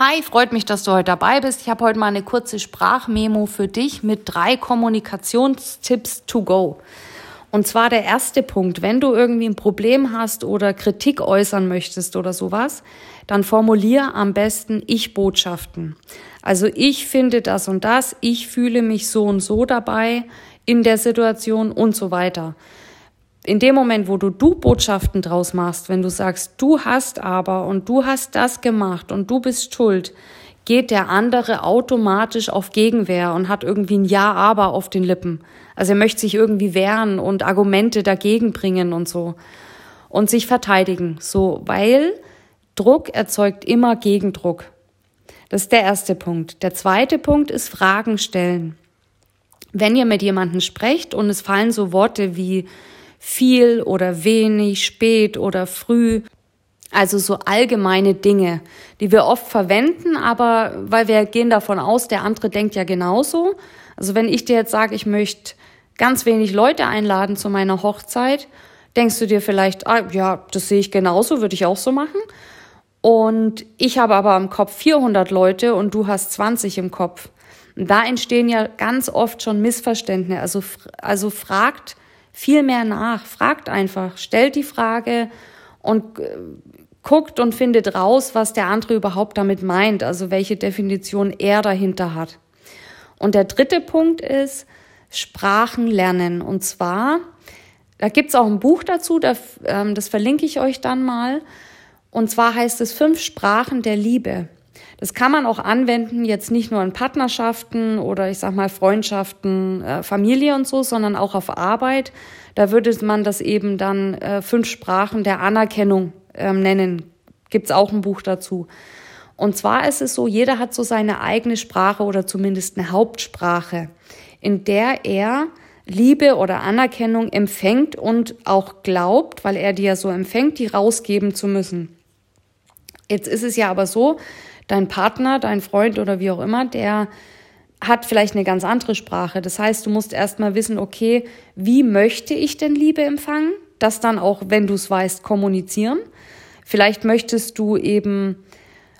Hi, freut mich, dass du heute dabei bist. Ich habe heute mal eine kurze Sprachmemo für dich mit drei Kommunikationstipps to go. Und zwar der erste Punkt, wenn du irgendwie ein Problem hast oder Kritik äußern möchtest oder sowas, dann formulier am besten Ich-Botschaften. Also ich finde das und das, ich fühle mich so und so dabei in der Situation und so weiter in dem Moment, wo du Du-Botschaften draus machst, wenn du sagst, du hast aber und du hast das gemacht und du bist schuld, geht der andere automatisch auf Gegenwehr und hat irgendwie ein Ja, aber auf den Lippen. Also er möchte sich irgendwie wehren und Argumente dagegen bringen und so. Und sich verteidigen. So, weil Druck erzeugt immer Gegendruck. Das ist der erste Punkt. Der zweite Punkt ist Fragen stellen. Wenn ihr mit jemandem sprecht und es fallen so Worte wie viel oder wenig, spät oder früh. Also so allgemeine Dinge, die wir oft verwenden, aber weil wir gehen davon aus, der andere denkt ja genauso. Also wenn ich dir jetzt sage, ich möchte ganz wenig Leute einladen zu meiner Hochzeit, denkst du dir vielleicht, ah, ja, das sehe ich genauso, würde ich auch so machen. Und ich habe aber im Kopf 400 Leute und du hast 20 im Kopf. Da entstehen ja ganz oft schon Missverständnisse. Also, also fragt viel mehr nach. Fragt einfach, stellt die Frage und äh, guckt und findet raus, was der andere überhaupt damit meint, also welche Definition er dahinter hat. Und der dritte Punkt ist Sprachen lernen. Und zwar, da gibt's auch ein Buch dazu, ähm, das verlinke ich euch dann mal. Und zwar heißt es Fünf Sprachen der Liebe. Das kann man auch anwenden, jetzt nicht nur in Partnerschaften oder ich sag mal Freundschaften, äh, Familie und so, sondern auch auf Arbeit. Da würde man das eben dann äh, fünf Sprachen der Anerkennung ähm, nennen. Gibt's auch ein Buch dazu. Und zwar ist es so, jeder hat so seine eigene Sprache oder zumindest eine Hauptsprache, in der er Liebe oder Anerkennung empfängt und auch glaubt, weil er die ja so empfängt, die rausgeben zu müssen. Jetzt ist es ja aber so, dein Partner, dein Freund oder wie auch immer, der hat vielleicht eine ganz andere Sprache. Das heißt, du musst erstmal wissen, okay, wie möchte ich denn Liebe empfangen? Das dann auch, wenn du es weißt, kommunizieren. Vielleicht möchtest du eben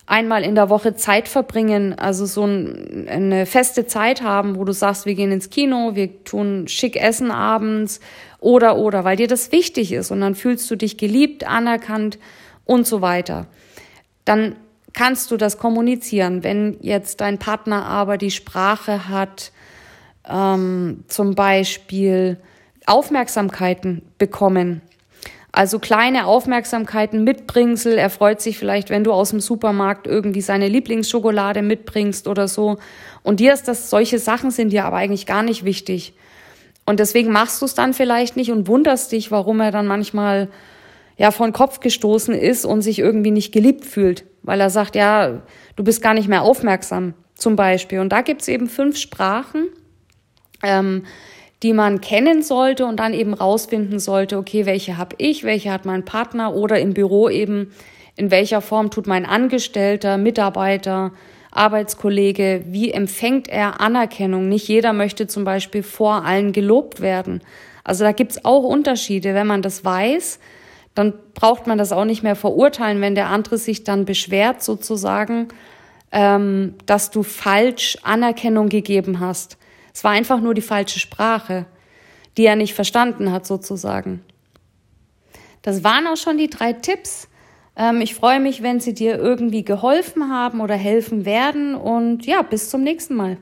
einmal in der Woche Zeit verbringen, also so ein, eine feste Zeit haben, wo du sagst, wir gehen ins Kino, wir tun schick essen abends oder oder, weil dir das wichtig ist und dann fühlst du dich geliebt, anerkannt und so weiter. Dann kannst du das kommunizieren. Wenn jetzt dein Partner aber die Sprache hat, ähm, zum Beispiel Aufmerksamkeiten bekommen, also kleine Aufmerksamkeiten, Mitbringsel. Er freut sich vielleicht, wenn du aus dem Supermarkt irgendwie seine Lieblingsschokolade mitbringst oder so. Und dir ist das, solche Sachen sind dir aber eigentlich gar nicht wichtig. Und deswegen machst du es dann vielleicht nicht und wunderst dich, warum er dann manchmal ja von Kopf gestoßen ist und sich irgendwie nicht geliebt fühlt weil er sagt, ja, du bist gar nicht mehr aufmerksam zum Beispiel. Und da gibt's eben fünf Sprachen, ähm, die man kennen sollte und dann eben rausfinden sollte, okay, welche habe ich, welche hat mein Partner oder im Büro eben, in welcher Form tut mein Angestellter, Mitarbeiter, Arbeitskollege, wie empfängt er Anerkennung? Nicht jeder möchte zum Beispiel vor allen gelobt werden. Also da gibt's auch Unterschiede. Wenn man das weiß, dann braucht man das auch nicht mehr verurteilen, wenn der andere sich dann beschwert sozusagen, ähm, dass du falsch Anerkennung gegeben hast. Es war einfach nur die falsche Sprache, die er nicht verstanden hat sozusagen. Das waren auch schon die drei Tipps. Ähm, ich freue mich, wenn sie dir irgendwie geholfen haben oder helfen werden und ja, bis zum nächsten Mal.